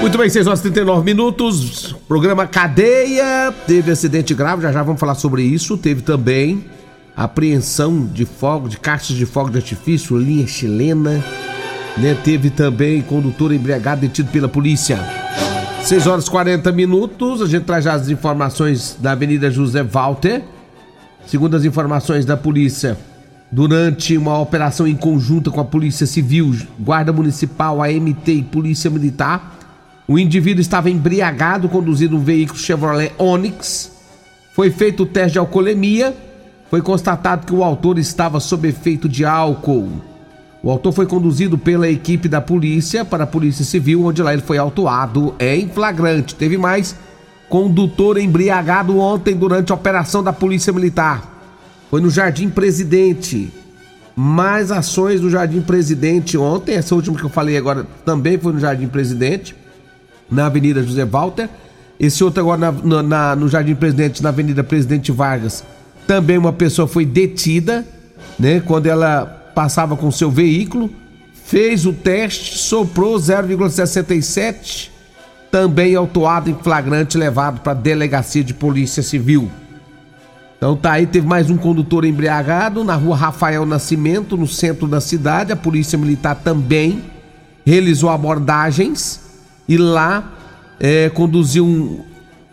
Muito bem, 6 horas e 39 minutos. Programa Cadeia. Teve acidente grave, já já vamos falar sobre isso. Teve também apreensão de fogo, de caixas de fogo de artifício, linha chilena. Né? Teve também condutor embriagado detido pela polícia. 6 horas e 40 minutos. A gente traz já as informações da Avenida José Walter. Segundo as informações da polícia, durante uma operação em conjunto com a Polícia Civil, Guarda Municipal, AMT e Polícia Militar, o indivíduo estava embriagado conduzindo um veículo Chevrolet Onix. Foi feito o teste de alcoolemia. Foi constatado que o autor estava sob efeito de álcool. O autor foi conduzido pela equipe da polícia para a Polícia Civil, onde lá ele foi autuado em flagrante. Teve mais condutor embriagado ontem durante a operação da Polícia Militar. Foi no Jardim Presidente. Mais ações no Jardim Presidente ontem. Essa última que eu falei agora também foi no Jardim Presidente na Avenida José Walter. Esse outro agora na, na, no Jardim Presidente, na Avenida Presidente Vargas. Também uma pessoa foi detida, né? Quando ela passava com seu veículo, fez o teste, soprou 0,67, também autuado em flagrante, levado para a delegacia de polícia civil. Então tá aí, teve mais um condutor embriagado na rua Rafael Nascimento, no centro da cidade. A polícia militar também realizou abordagens e lá é, conduziu um,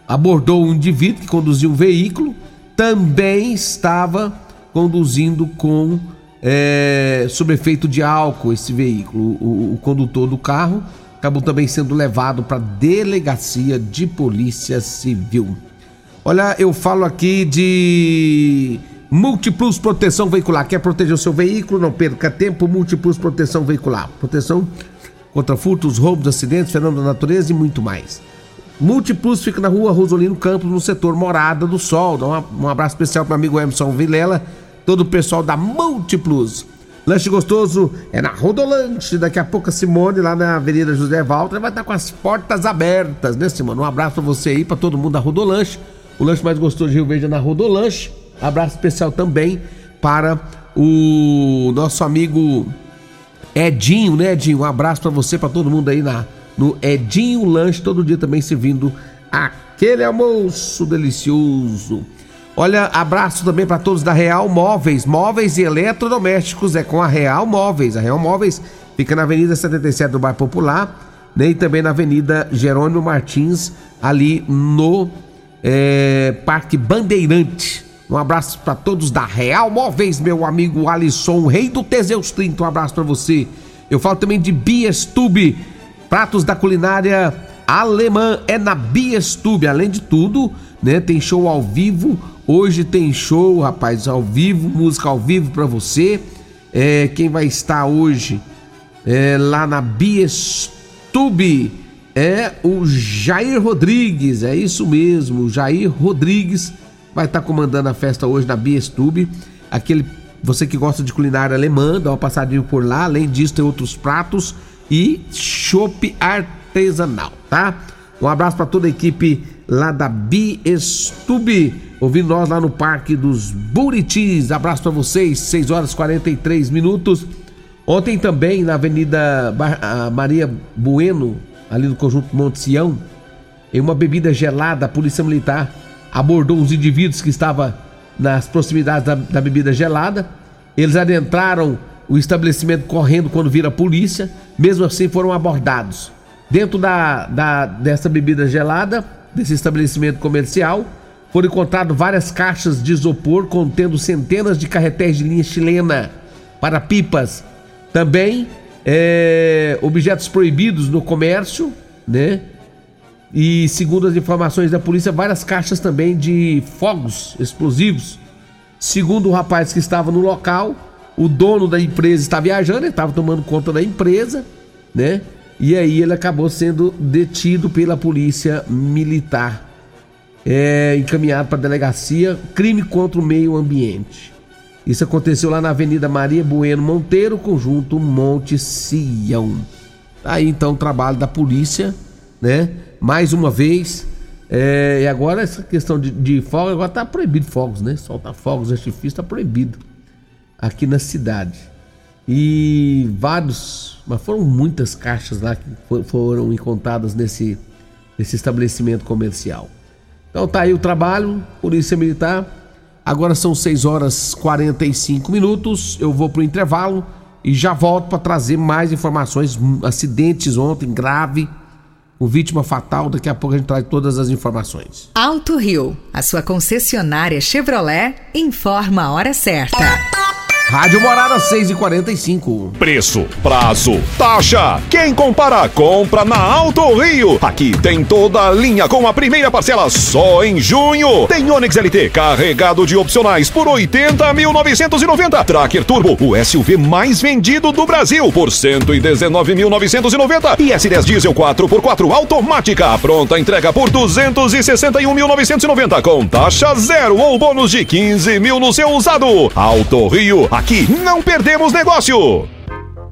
abordou um indivíduo que conduzia um veículo, também estava conduzindo com é, sob efeito de álcool esse veículo. O, o condutor do carro acabou também sendo levado para a delegacia de polícia civil. Olha, eu falo aqui de Multiplus Proteção Veicular. Quer proteger o seu veículo? Não perca tempo. Multiplus Proteção Veicular. Proteção contra furtos, roubos, acidentes, fenômenos da natureza e muito mais. Multiplus fica na rua Rosolino Campos, no setor Morada do Sol. Dá um abraço especial para o amigo Emerson Vilela, todo o pessoal da Multiplus. Lanche gostoso é na Rodolanche. Daqui a pouco a Simone, lá na Avenida José Walter, vai estar com as portas abertas, né, Simone? Um abraço para você aí, para todo mundo da Rodolanche. O lanche mais gostoso de Rio Verde é na Rodolanche. Abraço especial também para o nosso amigo Edinho, né, Edinho? Um abraço para você, para todo mundo aí na, no Edinho Lanche, todo dia também servindo aquele almoço delicioso. Olha, abraço também para todos da Real Móveis, móveis e eletrodomésticos, é com a Real Móveis. A Real Móveis fica na Avenida 77 do Bairro Popular, né, e também na Avenida Jerônimo Martins, ali no é, Parque Bandeirante. Um abraço para todos da Real Móveis, meu amigo Alisson, rei do Teseus 30. Um abraço para você. Eu falo também de Biestube, pratos da culinária alemã é na Biestube. Além de tudo, né, tem show ao vivo. Hoje tem show, rapaz, ao vivo, música ao vivo para você. É, quem vai estar hoje é, lá na Biestube é o Jair Rodrigues. É isso mesmo, Jair Rodrigues vai estar comandando a festa hoje na Biestube. Aquele você que gosta de culinária alemã, dá uma passadinha por lá. Além disso, tem outros pratos e chopp artesanal, tá? Um abraço para toda a equipe lá da Biestube, ouvindo nós lá no Parque dos Buritis. Abraço para vocês, 6 horas e 43 minutos. Ontem também na Avenida Maria Bueno, ali no conjunto Monte Sião, em uma bebida gelada, a Polícia Militar abordou os indivíduos que estavam nas proximidades da, da bebida gelada. Eles adentraram o estabelecimento correndo quando vira a polícia. Mesmo assim, foram abordados. Dentro da, da, dessa bebida gelada, desse estabelecimento comercial, foram encontradas várias caixas de isopor contendo centenas de carretéis de linha chilena para pipas. Também é, objetos proibidos no comércio, né? E segundo as informações da polícia, várias caixas também de fogos explosivos. Segundo o rapaz que estava no local, o dono da empresa está viajando, ele estava tomando conta da empresa, né? E aí ele acabou sendo detido pela polícia militar, é, encaminhado para a delegacia crime contra o meio ambiente. Isso aconteceu lá na Avenida Maria Bueno Monteiro, conjunto Monte Sião. Aí então o trabalho da polícia, né? Mais uma vez. É, e agora essa questão de, de fogo, agora tá proibido fogos, né? Soltar fogos, artifício tá proibido aqui na cidade. E vários, mas foram muitas caixas lá que foram encontradas nesse, nesse estabelecimento comercial. Então tá aí o trabalho, Polícia Militar Agora são 6 horas 45 minutos. Eu vou pro intervalo e já volto para trazer mais informações. Acidentes ontem, grave, com vítima fatal. Daqui a pouco a gente traz todas as informações. Alto Rio, a sua concessionária Chevrolet, informa a hora certa. Rádio Morada 6 e 45 Preço, prazo, taxa. Quem compara, compra na Alto Rio. Aqui tem toda a linha com a primeira parcela só em junho. Tem Onix LT carregado de opcionais por 80.990. Tracker Turbo, o SUV mais vendido do Brasil por 119.990. E S10 Diesel 4x4 automática. Pronta entrega por 261.990 com taxa zero ou bônus de 15 mil no seu usado. Alto Rio Aqui não perdemos negócio!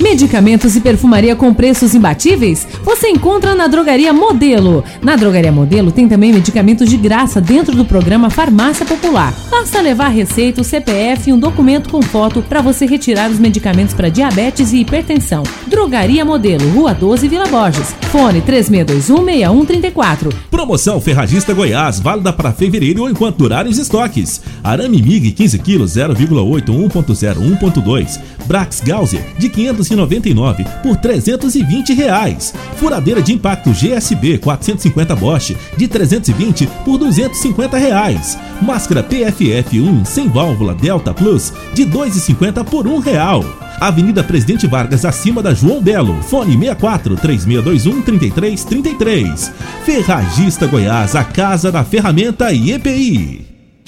Medicamentos e perfumaria com preços imbatíveis? Você encontra na Drogaria Modelo. Na Drogaria Modelo tem também medicamentos de graça dentro do programa Farmácia Popular. Basta levar receita, CPF e um documento com foto para você retirar os medicamentos para diabetes e hipertensão. Drogaria Modelo, Rua 12, Vila Borges. Fone 36216134. Promoção Ferragista Goiás, válida para fevereiro ou enquanto durarem os estoques. Arame MIG 15 kg 0,8 1.0 1.2. Brax Gauser de 500 299 por 320 reais. Furadeira de impacto GSB 450 Bosch de 320 por 250 reais. Máscara PFF1 sem válvula Delta Plus de 2,50 por 1 real. Avenida Presidente Vargas, acima da João Belo. Fone 64 3621 3333. Ferragista Goiás, a casa da ferramenta e EPI.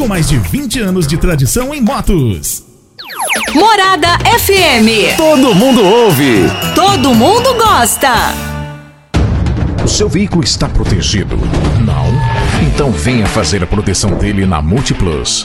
com mais de 20 anos de tradição em motos. Morada FM. Todo mundo ouve. Todo mundo gosta. O seu veículo está protegido? Não? Então venha fazer a proteção dele na Multiplus.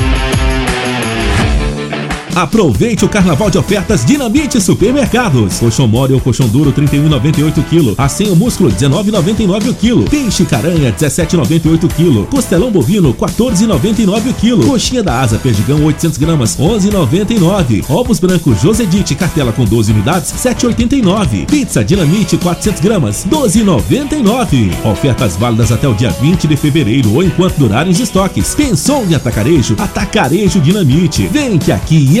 Aproveite o carnaval de ofertas Dinamite Supermercados. Colchão mole ou colchão duro 31,98 kg. Assim o músculo 19,99 o quilo. Peixe caranha 17,98 kg. Costelão bovino 14,99 o quilo. Coxinha da asa perdigão 800 gramas 11,99. Ovos brancos Josedite cartela com 12 unidades 7,89. Pizza Dinamite 400 gramas 12,99. Ofertas válidas até o dia 20 de fevereiro ou enquanto durarem os estoques. Pensou em atacarejo? Atacarejo Dinamite. Vem que aqui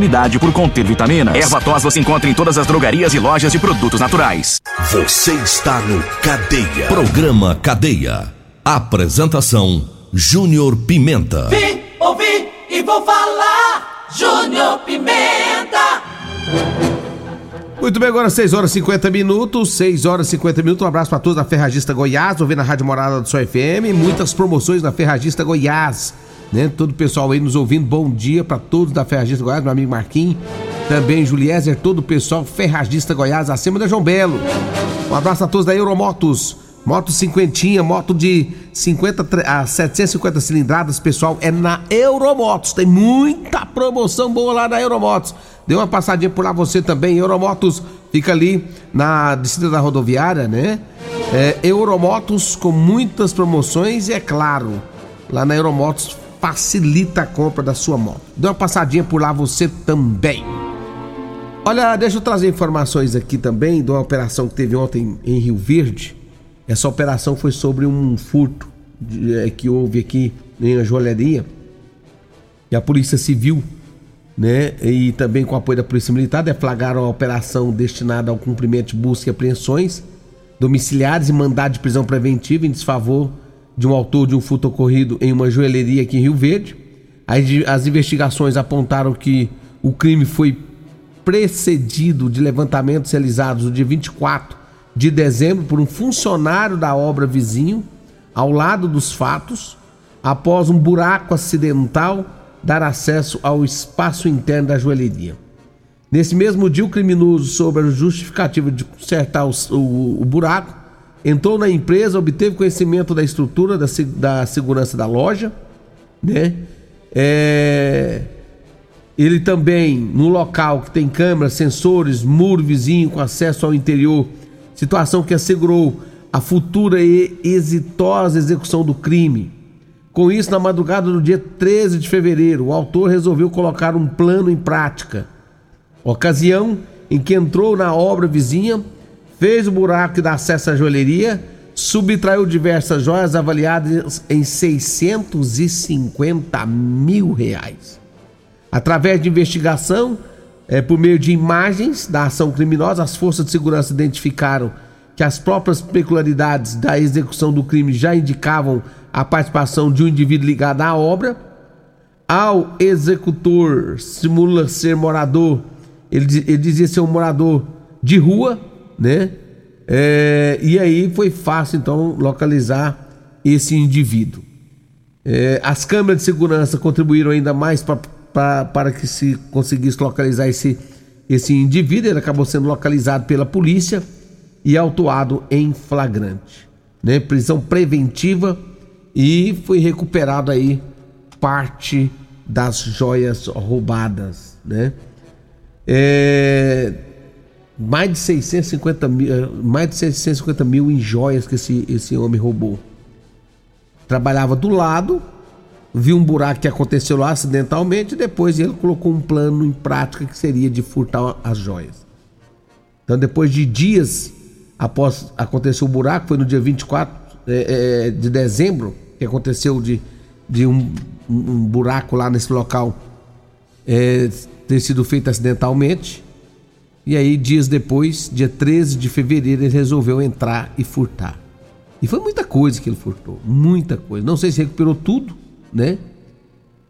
por conter vitaminas. Erva tos você encontra em todas as drogarias e lojas de produtos naturais. Você está no Cadeia. Programa Cadeia. Apresentação: Júnior Pimenta. Vim, ouvi e vou falar. Júnior Pimenta. Muito bem, agora 6 horas e 50 minutos, 6 horas e 50 minutos. Um abraço para todos da Ferragista Goiás, ouvindo a Rádio Morada do Sol FM. Muitas promoções na Ferragista Goiás né? Todo o pessoal aí nos ouvindo, bom dia para todos da Ferragista Goiás, meu amigo Marquinhos, também Juliezer, todo o pessoal Ferragista Goiás, acima da João Belo. Um abraço a todos da Euromotos, moto cinquentinha, moto de 50 a 750 cilindradas, pessoal, é na Euromotos, tem muita promoção boa lá na Euromotos. Dê uma passadinha por lá você também, Euromotos fica ali na descida da rodoviária, né? É, Euromotos com muitas promoções e é claro, lá na Euromotos facilita a compra da sua moto. Dê uma passadinha por lá você também. Olha, deixa eu trazer informações aqui também de uma operação que teve ontem em Rio Verde. Essa operação foi sobre um furto é, que houve aqui em uma joalheria. E a Polícia Civil, né, e também com o apoio da Polícia Militar, deflagraram a operação destinada ao cumprimento de busca e apreensões domiciliares e mandado de prisão preventiva em desfavor de um autor de um furto ocorrido em uma joalheria aqui em Rio Verde. As investigações apontaram que o crime foi precedido de levantamentos realizados no dia 24 de dezembro por um funcionário da obra vizinho, ao lado dos fatos, após um buraco acidental dar acesso ao espaço interno da joalheria. Nesse mesmo dia, o criminoso, sob a justificativa de consertar o, o, o buraco, entrou na empresa, obteve conhecimento da estrutura da, da segurança da loja, né? É, ele também, no local que tem câmeras, sensores, muro vizinho com acesso ao interior, situação que assegurou a futura e exitosa execução do crime. Com isso, na madrugada do dia 13 de fevereiro, o autor resolveu colocar um plano em prática. Ocasião em que entrou na obra vizinha fez o buraco que dá acesso à joalheria, subtraiu diversas joias avaliadas em 650 mil reais. Através de investigação, é, por meio de imagens da ação criminosa, as forças de segurança identificaram que as próprias peculiaridades da execução do crime já indicavam a participação de um indivíduo ligado à obra. Ao executor simula ser morador, ele, ele dizia ser um morador de rua, né? É, e aí foi fácil então localizar esse indivíduo. É, as câmeras de segurança contribuíram ainda mais para que se conseguisse localizar esse, esse indivíduo. Ele acabou sendo localizado pela polícia e autuado em flagrante. Né? Prisão preventiva e foi recuperado aí parte das joias roubadas. Né? É, mais de 650 mil, eh, mais de 650 mil em joias que esse, esse homem roubou. Trabalhava do lado, viu um buraco que aconteceu lá acidentalmente, e depois ele colocou um plano em prática que seria de furtar as joias. Então, depois de dias após acontecer o buraco, foi no dia 24 é, é, de dezembro que aconteceu de, de um, um buraco lá nesse local é, ter sido feito acidentalmente. E aí, dias depois, dia 13 de fevereiro, ele resolveu entrar e furtar. E foi muita coisa que ele furtou, muita coisa. Não sei se recuperou tudo, né?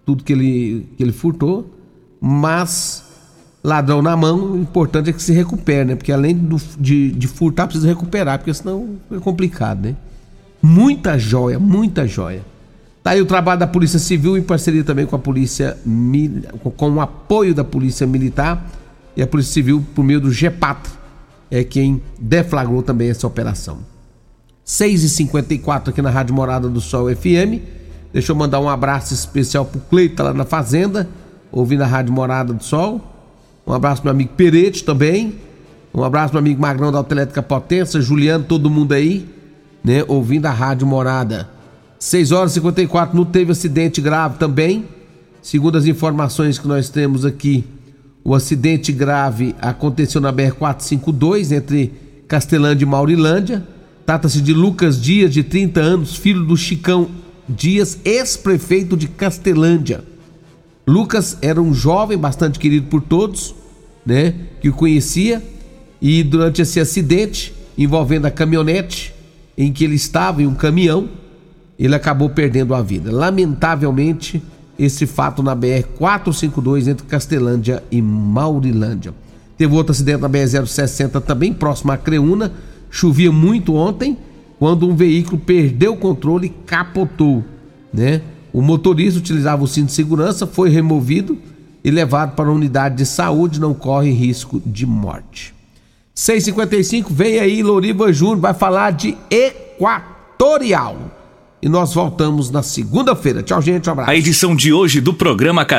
Tudo que ele, que ele furtou, mas ladrão na mão, o importante é que se recupere, né? Porque além do, de, de furtar, precisa recuperar, porque senão é complicado, né? Muita joia, muita joia. Tá aí o trabalho da Polícia Civil em parceria também com a Polícia com o apoio da Polícia Militar e a Polícia Civil por meio do GEPAT é quem deflagrou também essa operação. 6h54 aqui na Rádio Morada do Sol FM. Deixa eu mandar um abraço especial pro Cleita lá na Fazenda, ouvindo a Rádio Morada do Sol. Um abraço pro meu amigo Perete também. Um abraço pro meu amigo Magrão da Autoelétrica Potência, Juliano, todo mundo aí, né, ouvindo a Rádio Morada. 6 horas e 54 não teve acidente grave também. Segundo as informações que nós temos aqui, o acidente grave aconteceu na BR 452 entre Castelândia e Maurilândia. Trata-se de Lucas Dias, de 30 anos, filho do Chicão Dias, ex-prefeito de Castelândia. Lucas era um jovem bastante querido por todos, né, que o conhecia, e durante esse acidente envolvendo a caminhonete em que ele estava em um caminhão, ele acabou perdendo a vida. Lamentavelmente, esse fato na BR 452 entre Castelândia e Maurilândia. Teve outro acidente na BR 060 também próximo a Creúna. Chovia muito ontem, quando um veículo perdeu o controle e capotou, né? O motorista utilizava o cinto de segurança, foi removido e levado para a unidade de saúde, não corre risco de morte. 6:55 vem aí Loriva Júnior vai falar de Equatorial e nós voltamos na segunda-feira. Tchau, gente. Um abraço. A edição de hoje do programa